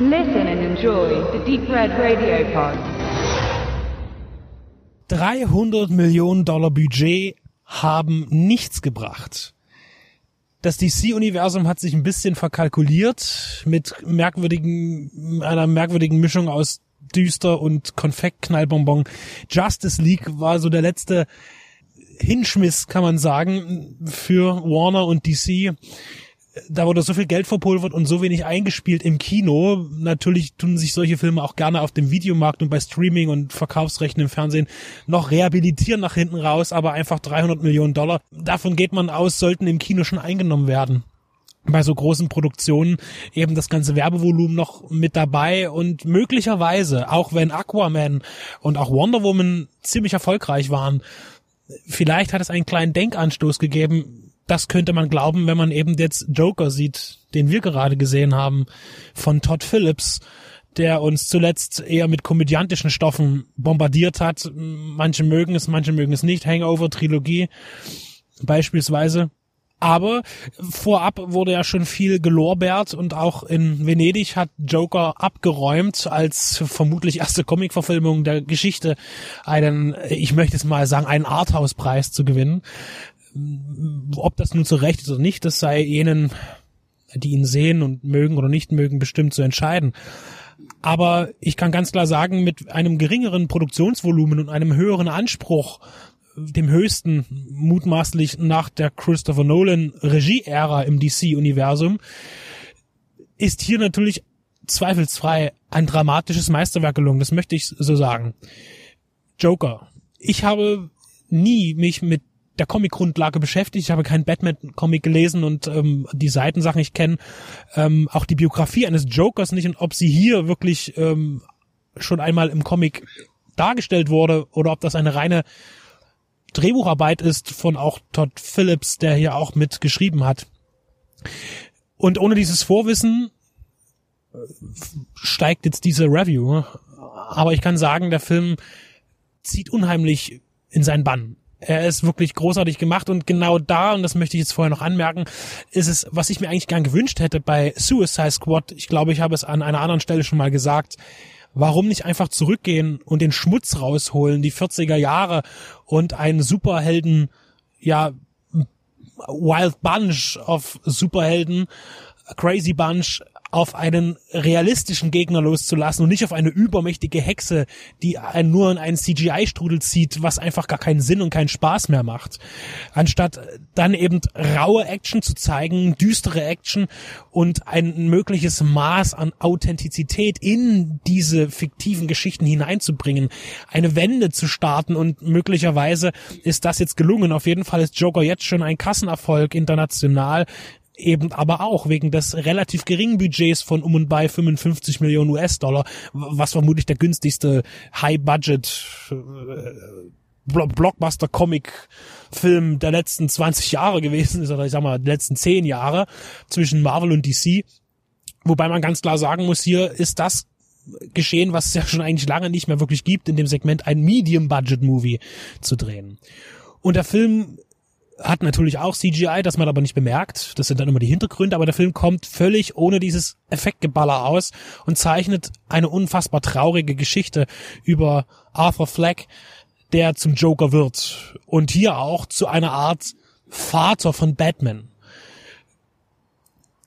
Listen and enjoy the Deep Red Radio Pod. 300 Millionen Dollar Budget haben nichts gebracht. Das DC-Universum hat sich ein bisschen verkalkuliert mit merkwürdigen, einer merkwürdigen Mischung aus düster und Konfektknallbonbon. Justice League war so der letzte Hinschmiss, kann man sagen, für Warner und DC da wurde so viel Geld verpulvert und so wenig eingespielt im Kino. Natürlich tun sich solche Filme auch gerne auf dem Videomarkt und bei Streaming und Verkaufsrechten im Fernsehen noch rehabilitieren nach hinten raus, aber einfach 300 Millionen Dollar. Davon geht man aus, sollten im Kino schon eingenommen werden. Bei so großen Produktionen eben das ganze Werbevolumen noch mit dabei und möglicherweise, auch wenn Aquaman und auch Wonder Woman ziemlich erfolgreich waren, vielleicht hat es einen kleinen Denkanstoß gegeben, das könnte man glauben, wenn man eben jetzt Joker sieht, den wir gerade gesehen haben, von Todd Phillips, der uns zuletzt eher mit komödiantischen Stoffen bombardiert hat. Manche mögen es, manche mögen es nicht. Hangover, Trilogie beispielsweise. Aber vorab wurde ja schon viel gelorbeert und auch in Venedig hat Joker abgeräumt als vermutlich erste Comicverfilmung der Geschichte einen, ich möchte es mal sagen, einen Arthouse-Preis zu gewinnen ob das nun zu Recht ist oder nicht, das sei jenen, die ihn sehen und mögen oder nicht mögen, bestimmt zu entscheiden. Aber ich kann ganz klar sagen, mit einem geringeren Produktionsvolumen und einem höheren Anspruch, dem höchsten mutmaßlich nach der Christopher Nolan Regie-Ära im DC-Universum, ist hier natürlich zweifelsfrei ein dramatisches Meisterwerk gelungen. Das möchte ich so sagen. Joker. Ich habe nie mich mit der Comic-Grundlage beschäftigt. Ich habe keinen Batman-Comic gelesen und ähm, die Seitensachen ich kenne ähm, auch die Biografie eines Jokers nicht und ob sie hier wirklich ähm, schon einmal im Comic dargestellt wurde oder ob das eine reine Drehbucharbeit ist von auch Todd Phillips, der hier auch mitgeschrieben hat. Und ohne dieses Vorwissen äh, steigt jetzt diese Review. Aber ich kann sagen, der Film zieht unheimlich in seinen Bann. Er ist wirklich großartig gemacht und genau da, und das möchte ich jetzt vorher noch anmerken, ist es, was ich mir eigentlich gern gewünscht hätte bei Suicide Squad. Ich glaube, ich habe es an einer anderen Stelle schon mal gesagt. Warum nicht einfach zurückgehen und den Schmutz rausholen, die 40er Jahre und einen Superhelden, ja, Wild Bunch of Superhelden, Crazy Bunch auf einen realistischen Gegner loszulassen und nicht auf eine übermächtige Hexe, die einen nur in einen CGI-Strudel zieht, was einfach gar keinen Sinn und keinen Spaß mehr macht. Anstatt dann eben raue Action zu zeigen, düstere Action und ein mögliches Maß an Authentizität in diese fiktiven Geschichten hineinzubringen, eine Wende zu starten und möglicherweise ist das jetzt gelungen. Auf jeden Fall ist Joker jetzt schon ein Kassenerfolg international eben aber auch wegen des relativ geringen Budgets von um und bei 55 Millionen US-Dollar, was vermutlich der günstigste High-Budget äh, Blockbuster-Comic-Film der letzten 20 Jahre gewesen ist, oder ich sag mal, der letzten 10 Jahre zwischen Marvel und DC. Wobei man ganz klar sagen muss, hier ist das geschehen, was es ja schon eigentlich lange nicht mehr wirklich gibt, in dem Segment ein Medium-Budget-Movie zu drehen. Und der Film hat natürlich auch CGI, das man aber nicht bemerkt. Das sind dann immer die Hintergründe, aber der Film kommt völlig ohne dieses Effektgeballer aus und zeichnet eine unfassbar traurige Geschichte über Arthur Fleck, der zum Joker wird und hier auch zu einer Art Vater von Batman.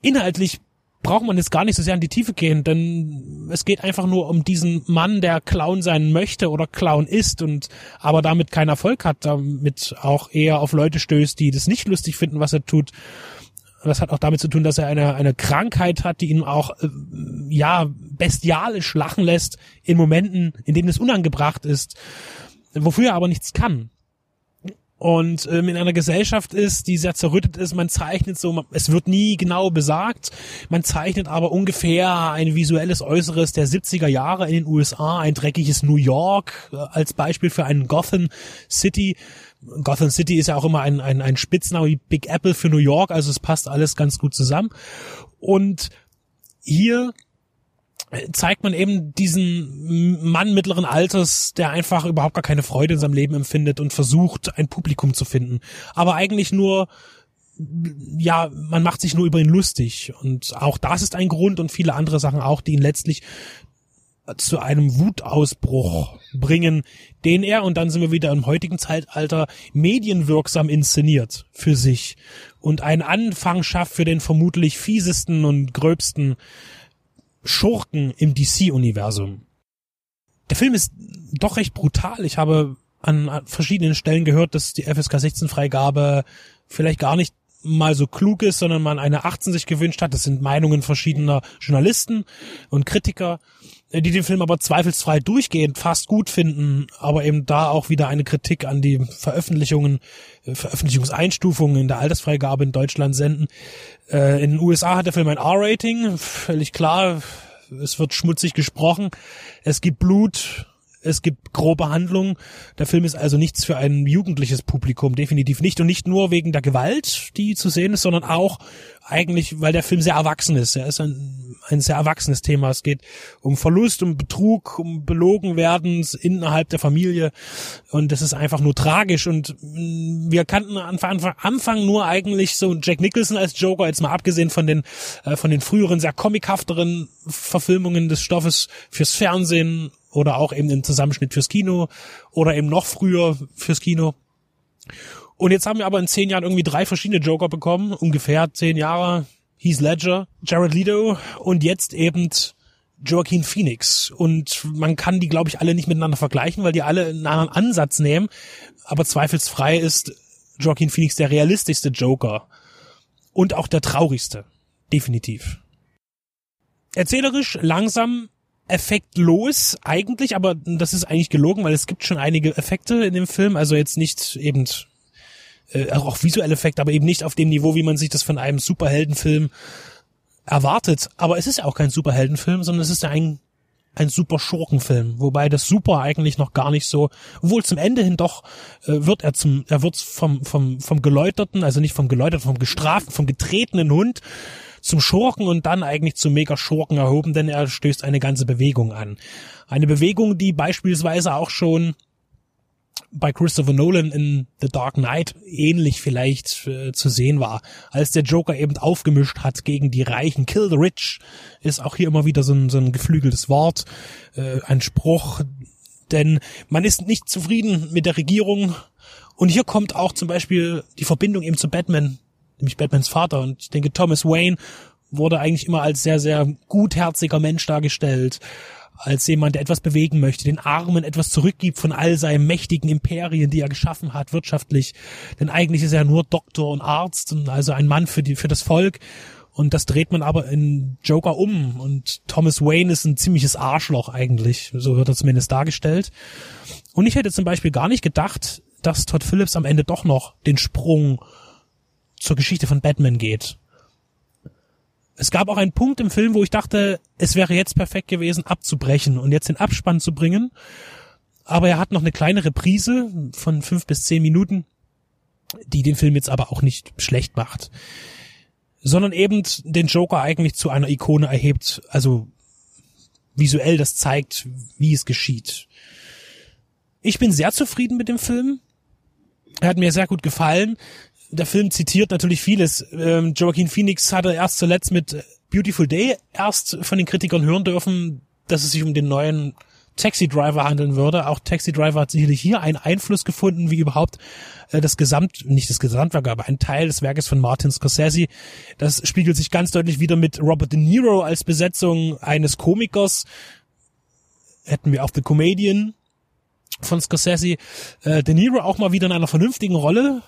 Inhaltlich braucht man jetzt gar nicht so sehr in die Tiefe gehen, denn es geht einfach nur um diesen Mann, der Clown sein möchte oder Clown ist und aber damit keinen Erfolg hat, damit auch eher auf Leute stößt, die das nicht lustig finden, was er tut. Das hat auch damit zu tun, dass er eine, eine Krankheit hat, die ihn auch, äh, ja, bestialisch lachen lässt in Momenten, in denen es unangebracht ist, wofür er aber nichts kann und ähm, in einer Gesellschaft ist, die sehr zerrüttet ist, man zeichnet so, es wird nie genau besagt, man zeichnet aber ungefähr ein visuelles Äußeres der 70er Jahre in den USA, ein dreckiges New York äh, als Beispiel für einen Gotham City. Gotham City ist ja auch immer ein, ein, ein Spitzname wie Big Apple für New York, also es passt alles ganz gut zusammen. Und hier zeigt man eben diesen Mann mittleren Alters, der einfach überhaupt gar keine Freude in seinem Leben empfindet und versucht, ein Publikum zu finden. Aber eigentlich nur ja, man macht sich nur über ihn lustig. Und auch das ist ein Grund und viele andere Sachen auch, die ihn letztlich zu einem Wutausbruch bringen, den er, und dann sind wir wieder im heutigen Zeitalter, medienwirksam inszeniert für sich und einen Anfang schafft für den vermutlich fiesesten und gröbsten Schurken im DC-Universum. Der Film ist doch recht brutal. Ich habe an verschiedenen Stellen gehört, dass die FSK 16 Freigabe vielleicht gar nicht mal so klug ist, sondern man eine 18 sich gewünscht hat. Das sind Meinungen verschiedener Journalisten und Kritiker, die den Film aber zweifelsfrei durchgehend fast gut finden, aber eben da auch wieder eine Kritik an die Veröffentlichungen, äh, Veröffentlichungseinstufungen in der Altersfreigabe in Deutschland senden. Äh, in den USA hat der Film ein R-Rating, völlig klar. Es wird schmutzig gesprochen. Es gibt Blut, es gibt grobe Handlungen. Der Film ist also nichts für ein jugendliches Publikum, definitiv nicht. Und nicht nur wegen der Gewalt, die zu sehen ist, sondern auch eigentlich, weil der Film sehr erwachsen ist. Er ist ein, ein sehr erwachsenes Thema. Es geht um Verlust, um Betrug, um belogen werden innerhalb der Familie. Und das ist einfach nur tragisch. Und mm, wir kannten Anfang, Anfang nur eigentlich so Jack Nicholson als Joker, jetzt mal abgesehen von den, äh, von den früheren, sehr comichafteren Verfilmungen des Stoffes fürs Fernsehen oder auch eben im Zusammenschnitt fürs Kino oder eben noch früher fürs Kino. Und jetzt haben wir aber in zehn Jahren irgendwie drei verschiedene Joker bekommen, ungefähr zehn Jahre. Heath Ledger, Jared Leto und jetzt eben Joaquin Phoenix. Und man kann die, glaube ich, alle nicht miteinander vergleichen, weil die alle einen anderen Ansatz nehmen. Aber zweifelsfrei ist Joaquin Phoenix der realistischste Joker. Und auch der traurigste. Definitiv. Erzählerisch langsam effektlos eigentlich, aber das ist eigentlich gelogen, weil es gibt schon einige Effekte in dem Film, also jetzt nicht eben äh, auch visuelle Effekte, aber eben nicht auf dem Niveau, wie man sich das von einem Superheldenfilm erwartet. Aber es ist ja auch kein Superheldenfilm, sondern es ist ja ein ein super Schurkenfilm, wobei das Super eigentlich noch gar nicht so, obwohl zum Ende hin doch äh, wird er zum, er wird vom vom vom geläuterten, also nicht vom geläuterten, vom gestraften, vom getretenen Hund zum Schurken und dann eigentlich zum Mega-Schurken erhoben, denn er stößt eine ganze Bewegung an. Eine Bewegung, die beispielsweise auch schon bei Christopher Nolan in The Dark Knight ähnlich vielleicht äh, zu sehen war, als der Joker eben aufgemischt hat gegen die Reichen. Kill the Rich ist auch hier immer wieder so ein, so ein geflügeltes Wort, äh, ein Spruch, denn man ist nicht zufrieden mit der Regierung. Und hier kommt auch zum Beispiel die Verbindung eben zu Batman nämlich Batmans Vater. Und ich denke, Thomas Wayne wurde eigentlich immer als sehr, sehr gutherziger Mensch dargestellt, als jemand, der etwas bewegen möchte, den Armen etwas zurückgibt von all seinen mächtigen Imperien, die er geschaffen hat, wirtschaftlich. Denn eigentlich ist er nur Doktor und Arzt und also ein Mann für die, für das Volk. Und das dreht man aber in Joker um. Und Thomas Wayne ist ein ziemliches Arschloch eigentlich. So wird er zumindest dargestellt. Und ich hätte zum Beispiel gar nicht gedacht, dass Todd Phillips am Ende doch noch den Sprung zur Geschichte von Batman geht. Es gab auch einen Punkt im Film, wo ich dachte, es wäre jetzt perfekt gewesen, abzubrechen und jetzt den Abspann zu bringen. Aber er hat noch eine kleine Reprise von fünf bis zehn Minuten, die den Film jetzt aber auch nicht schlecht macht. Sondern eben den Joker eigentlich zu einer Ikone erhebt, also visuell das zeigt, wie es geschieht. Ich bin sehr zufrieden mit dem Film. Er hat mir sehr gut gefallen der Film zitiert natürlich vieles. Ähm, Joaquin Phoenix hatte erst zuletzt mit Beautiful Day erst von den Kritikern hören dürfen, dass es sich um den neuen Taxi Driver handeln würde. Auch Taxi Driver hat sicherlich hier einen Einfluss gefunden, wie überhaupt äh, das Gesamt, nicht das Gesamtwerk, aber ein Teil des Werkes von Martin Scorsese. Das spiegelt sich ganz deutlich wieder mit Robert De Niro als Besetzung eines Komikers. Hätten wir auch The Comedian von Scorsese. Äh, De Niro auch mal wieder in einer vernünftigen Rolle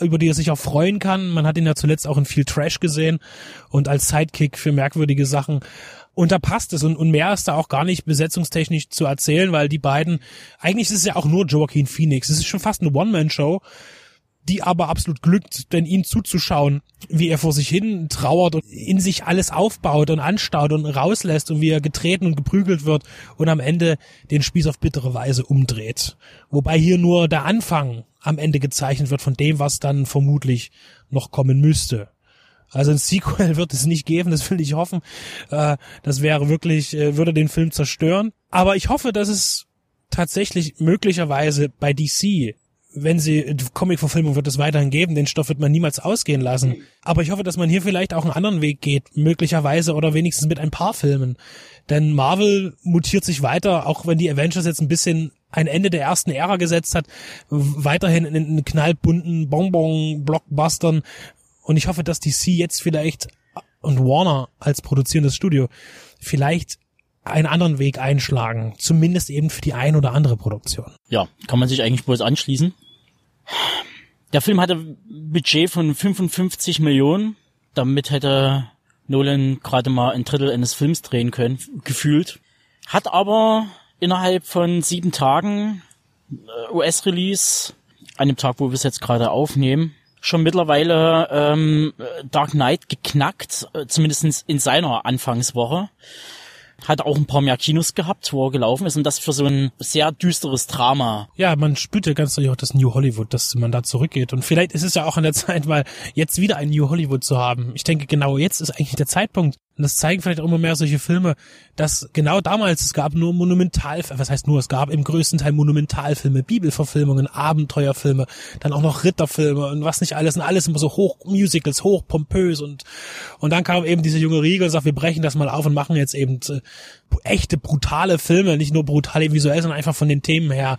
über die er sich auch freuen kann. Man hat ihn ja zuletzt auch in viel Trash gesehen und als Sidekick für merkwürdige Sachen. Und da passt es und, und mehr ist da auch gar nicht besetzungstechnisch zu erzählen, weil die beiden, eigentlich ist es ja auch nur Joaquin Phoenix. Es ist schon fast eine One-Man-Show die aber absolut glückt, denn ihm zuzuschauen, wie er vor sich hin trauert und in sich alles aufbaut und anstaut und rauslässt und wie er getreten und geprügelt wird und am Ende den Spieß auf bittere Weise umdreht. Wobei hier nur der Anfang am Ende gezeichnet wird von dem, was dann vermutlich noch kommen müsste. Also ein Sequel wird es nicht geben, das will ich hoffen. Äh, das wäre wirklich, äh, würde den Film zerstören. Aber ich hoffe, dass es tatsächlich möglicherweise bei DC wenn sie Comic-Verfilmung wird es weiterhin geben, den Stoff wird man niemals ausgehen lassen. Aber ich hoffe, dass man hier vielleicht auch einen anderen Weg geht, möglicherweise oder wenigstens mit ein paar Filmen. Denn Marvel mutiert sich weiter, auch wenn die Avengers jetzt ein bisschen ein Ende der ersten Ära gesetzt hat, weiterhin in, in knallbunten Bonbon-Blockbustern. Und ich hoffe, dass DC jetzt vielleicht und Warner als produzierendes Studio vielleicht einen anderen Weg einschlagen, zumindest eben für die ein oder andere Produktion. Ja, kann man sich eigentlich bloß anschließen. Der Film hatte ein Budget von 55 Millionen. Damit hätte Nolan gerade mal ein Drittel eines Films drehen können, gefühlt. Hat aber innerhalb von sieben Tagen äh, US-Release, an dem Tag, wo wir es jetzt gerade aufnehmen, schon mittlerweile ähm, Dark Knight geknackt, äh, zumindest in seiner Anfangswoche hat auch ein paar mehr Kinos gehabt, wo er gelaufen ist und das für so ein sehr düsteres Drama. Ja, man spürt ja ganz deutlich auch das New Hollywood, dass man da zurückgeht und vielleicht ist es ja auch an der Zeit, mal jetzt wieder ein New Hollywood zu haben. Ich denke, genau jetzt ist eigentlich der Zeitpunkt, und das zeigen vielleicht auch immer mehr solche Filme, dass genau damals, es gab nur Monumental, was heißt nur, es gab im größten Teil Monumentalfilme, Bibelverfilmungen, Abenteuerfilme, dann auch noch Ritterfilme und was nicht alles und alles immer so hoch Musicals, hoch pompös und, und dann kam eben diese junge Riegel und sagt, wir brechen das mal auf und machen jetzt eben äh, echte brutale Filme, nicht nur brutale visuell, sondern einfach von den Themen her.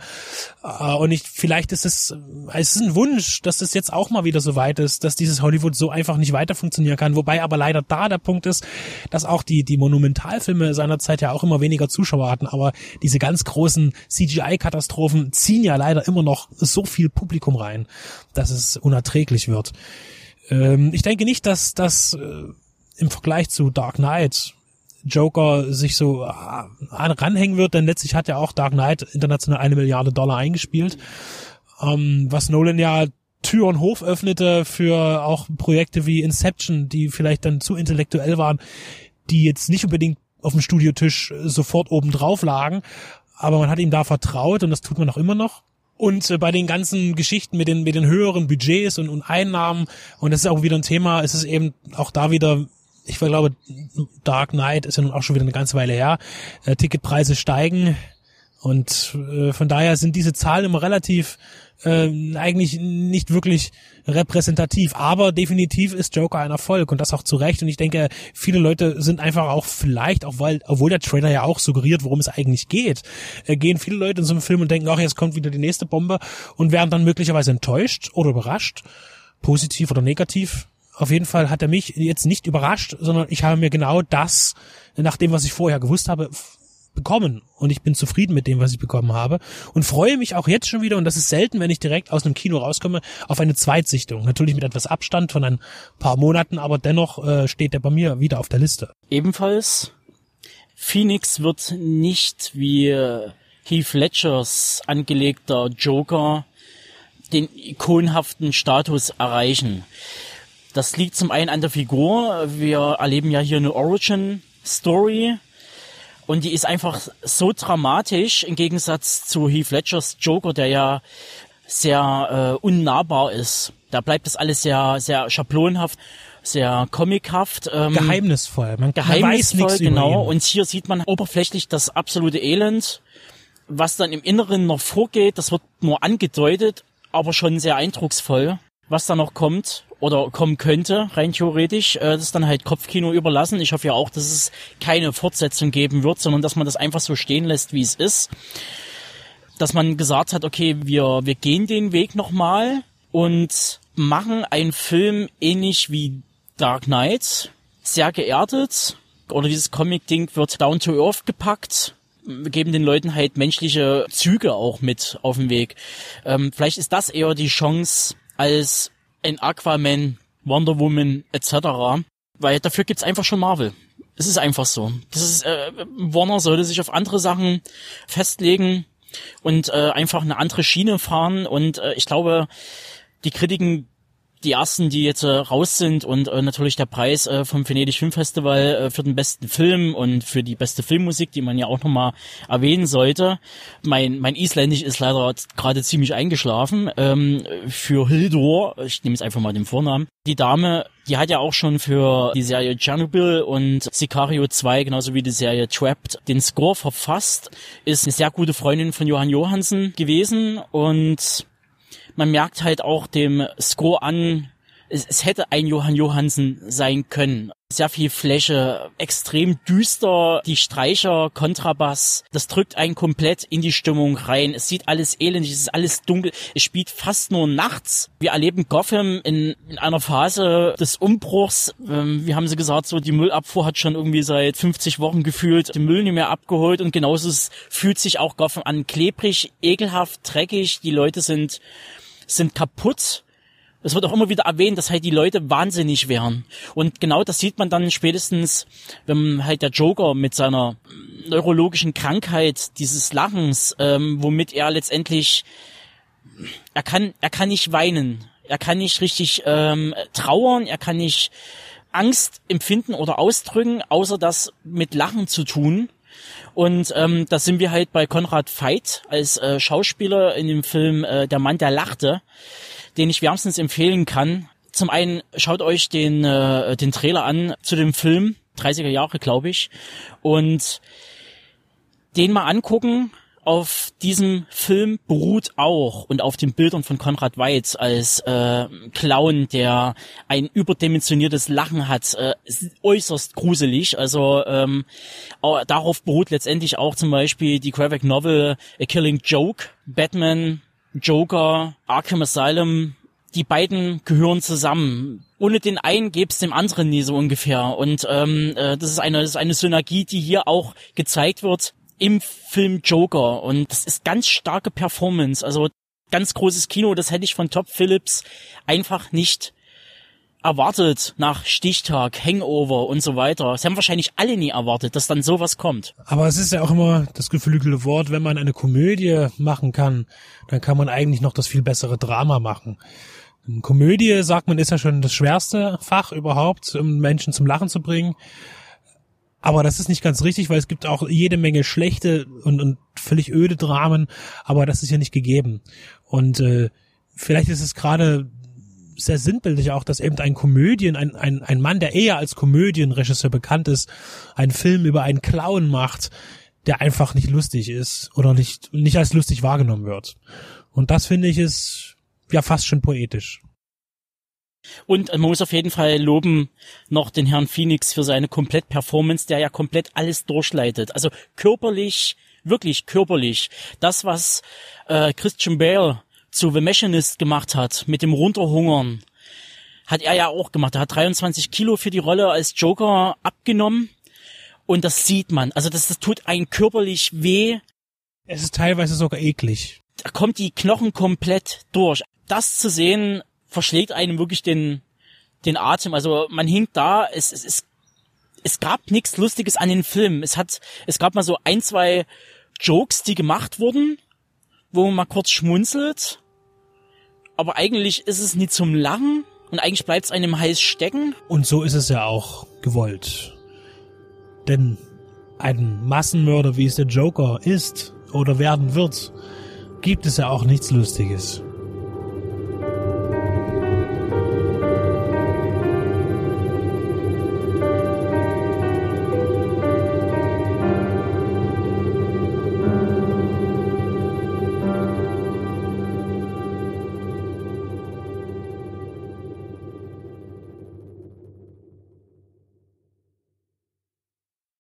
Äh, und ich, vielleicht ist es, es ist ein Wunsch, dass es jetzt auch mal wieder so weit ist, dass dieses Hollywood so einfach nicht weiter funktionieren kann. Wobei aber leider da der Punkt ist, dass auch die, die Monumentalfilme seinerzeit ja auch immer weniger Zuschauer hatten. Aber diese ganz großen CGI-Katastrophen ziehen ja leider immer noch so viel Publikum rein, dass es unerträglich wird. Ähm, ich denke nicht, dass das äh, im Vergleich zu Dark Knight Joker sich so äh, ranhängen wird, denn letztlich hat ja auch Dark Knight international eine Milliarde Dollar eingespielt, ähm, was Nolan ja Tür und Hof öffnete für auch Projekte wie Inception, die vielleicht dann zu intellektuell waren, die jetzt nicht unbedingt auf dem Studiotisch sofort oben drauf lagen, aber man hat ihm da vertraut und das tut man auch immer noch. Und äh, bei den ganzen Geschichten mit den, mit den höheren Budgets und, und Einnahmen, und das ist auch wieder ein Thema, ist es eben auch da wieder ich glaube, Dark Knight ist ja nun auch schon wieder eine ganze Weile her. Äh, Ticketpreise steigen und äh, von daher sind diese Zahlen immer relativ äh, eigentlich nicht wirklich repräsentativ, aber definitiv ist Joker ein Erfolg und das auch zu Recht. Und ich denke, viele Leute sind einfach auch vielleicht, auch weil, obwohl der Trailer ja auch suggeriert, worum es eigentlich geht, äh, gehen viele Leute in so einem Film und denken, ach, jetzt kommt wieder die nächste Bombe und werden dann möglicherweise enttäuscht oder überrascht, positiv oder negativ. Auf jeden Fall hat er mich jetzt nicht überrascht, sondern ich habe mir genau das, nach dem, was ich vorher gewusst habe, bekommen und ich bin zufrieden mit dem, was ich bekommen habe und freue mich auch jetzt schon wieder und das ist selten, wenn ich direkt aus einem Kino rauskomme, auf eine Zweitsichtung. Natürlich mit etwas Abstand von ein paar Monaten, aber dennoch äh, steht der bei mir wieder auf der Liste. Ebenfalls Phoenix wird nicht wie Heath Ledgers angelegter Joker den ikonhaften Status erreichen. Das liegt zum einen an der Figur. Wir erleben ja hier eine Origin-Story. Und die ist einfach so dramatisch im Gegensatz zu Heath Ledgers Joker, der ja sehr äh, unnahbar ist. Da bleibt das alles sehr, sehr schablonhaft, sehr comichaft. Ähm, geheimnisvoll. Man, geheimnisvoll, man genau. Und hier sieht man oberflächlich das absolute Elend. Was dann im Inneren noch vorgeht, das wird nur angedeutet, aber schon sehr eindrucksvoll, was da noch kommt oder kommen könnte, rein theoretisch. Äh, das ist dann halt Kopfkino überlassen. Ich hoffe ja auch, dass es keine Fortsetzung geben wird, sondern dass man das einfach so stehen lässt, wie es ist. Dass man gesagt hat, okay, wir, wir gehen den Weg nochmal und machen einen Film ähnlich wie Dark Knight, sehr geerdet. Oder dieses Comic-Ding wird down to earth gepackt. Geben den Leuten halt menschliche Züge auch mit auf den Weg. Ähm, vielleicht ist das eher die Chance, als ein Aquaman, Wonder Woman etc. Weil dafür gibt's einfach schon Marvel. Es ist einfach so. Das ist, äh, Warner sollte sich auf andere Sachen festlegen und äh, einfach eine andere Schiene fahren. Und äh, ich glaube, die Kritiken die ersten, die jetzt äh, raus sind und äh, natürlich der Preis äh, vom Venedig Filmfestival äh, für den besten Film und für die beste Filmmusik, die man ja auch nochmal erwähnen sollte. Mein, mein Isländisch ist leider gerade ziemlich eingeschlafen. Ähm, für Hildur, ich nehme jetzt einfach mal den Vornamen, die Dame, die hat ja auch schon für die Serie Chernobyl und Sicario 2, genauso wie die Serie Trapped, den Score verfasst, ist eine sehr gute Freundin von Johann Johansen gewesen und man merkt halt auch dem Score an, es, es hätte ein Johann Johansen sein können. Sehr viel Fläche, extrem düster, die Streicher, Kontrabass, das drückt einen komplett in die Stimmung rein. Es sieht alles elendig, es ist alles dunkel, es spielt fast nur nachts. Wir erleben Gotham in, in einer Phase des Umbruchs. Ähm, wie haben sie gesagt, so die Müllabfuhr hat schon irgendwie seit 50 Wochen gefühlt den Müll nicht mehr abgeholt und genauso fühlt sich auch Gotham an. Klebrig, ekelhaft, dreckig, die Leute sind, sind kaputt es wird auch immer wieder erwähnt, dass halt die Leute wahnsinnig wären. Und genau das sieht man dann spätestens, wenn halt der Joker mit seiner neurologischen Krankheit dieses Lachens, ähm, womit er letztendlich, er kann, er kann nicht weinen, er kann nicht richtig ähm, trauern, er kann nicht Angst empfinden oder ausdrücken, außer das mit Lachen zu tun. Und ähm, da sind wir halt bei Konrad Veit als äh, Schauspieler in dem Film äh, Der Mann, der lachte den ich wärmstens empfehlen kann. Zum einen schaut euch den, äh, den Trailer an zu dem Film, 30er Jahre, glaube ich, und den mal angucken. Auf diesem Film beruht auch und auf den Bildern von Konrad Weitz als äh, Clown, der ein überdimensioniertes Lachen hat, äh, äußerst gruselig. Also ähm, darauf beruht letztendlich auch zum Beispiel die Graphic Novel A Killing Joke, Batman Joker, Arkham Asylum, die beiden gehören zusammen. Ohne den einen gäbe es dem anderen nie so ungefähr. Und ähm, äh, das ist eine, das ist eine Synergie, die hier auch gezeigt wird im Film Joker. Und das ist ganz starke Performance. Also ganz großes Kino, das hätte ich von Top Phillips einfach nicht erwartet nach Stichtag, Hangover und so weiter. Sie haben wahrscheinlich alle nie erwartet, dass dann sowas kommt. Aber es ist ja auch immer das geflügelte Wort, wenn man eine Komödie machen kann, dann kann man eigentlich noch das viel bessere Drama machen. Komödie, sagt man, ist ja schon das schwerste Fach überhaupt, um Menschen zum Lachen zu bringen. Aber das ist nicht ganz richtig, weil es gibt auch jede Menge schlechte und, und völlig öde Dramen, aber das ist ja nicht gegeben. Und äh, vielleicht ist es gerade sehr sinnbildlich auch, dass eben ein Komödien, ein, ein, ein Mann, der eher als Komödienregisseur bekannt ist, einen Film über einen Clown macht, der einfach nicht lustig ist oder nicht, nicht als lustig wahrgenommen wird. Und das finde ich ist ja fast schon poetisch. Und man muss auf jeden Fall loben noch den Herrn Phoenix für seine Komplett-Performance, der ja komplett alles durchleitet. Also körperlich, wirklich körperlich. Das, was äh, Christian Bale zu The Machinist gemacht hat, mit dem Runterhungern, hat er ja auch gemacht. Er hat 23 Kilo für die Rolle als Joker abgenommen. Und das sieht man. Also das, das tut einen körperlich weh. Es ist teilweise sogar eklig. Da kommt die Knochen komplett durch. Das zu sehen, verschlägt einem wirklich den, den Atem. Also man hinkt da, es, es, es, es gab nichts Lustiges an den Film. Es hat, es gab mal so ein, zwei Jokes, die gemacht wurden, wo man mal kurz schmunzelt aber eigentlich ist es nie zum Lachen und eigentlich bleibt es einem heiß stecken. Und so ist es ja auch gewollt. Denn ein Massenmörder, wie es der Joker ist oder werden wird, gibt es ja auch nichts Lustiges.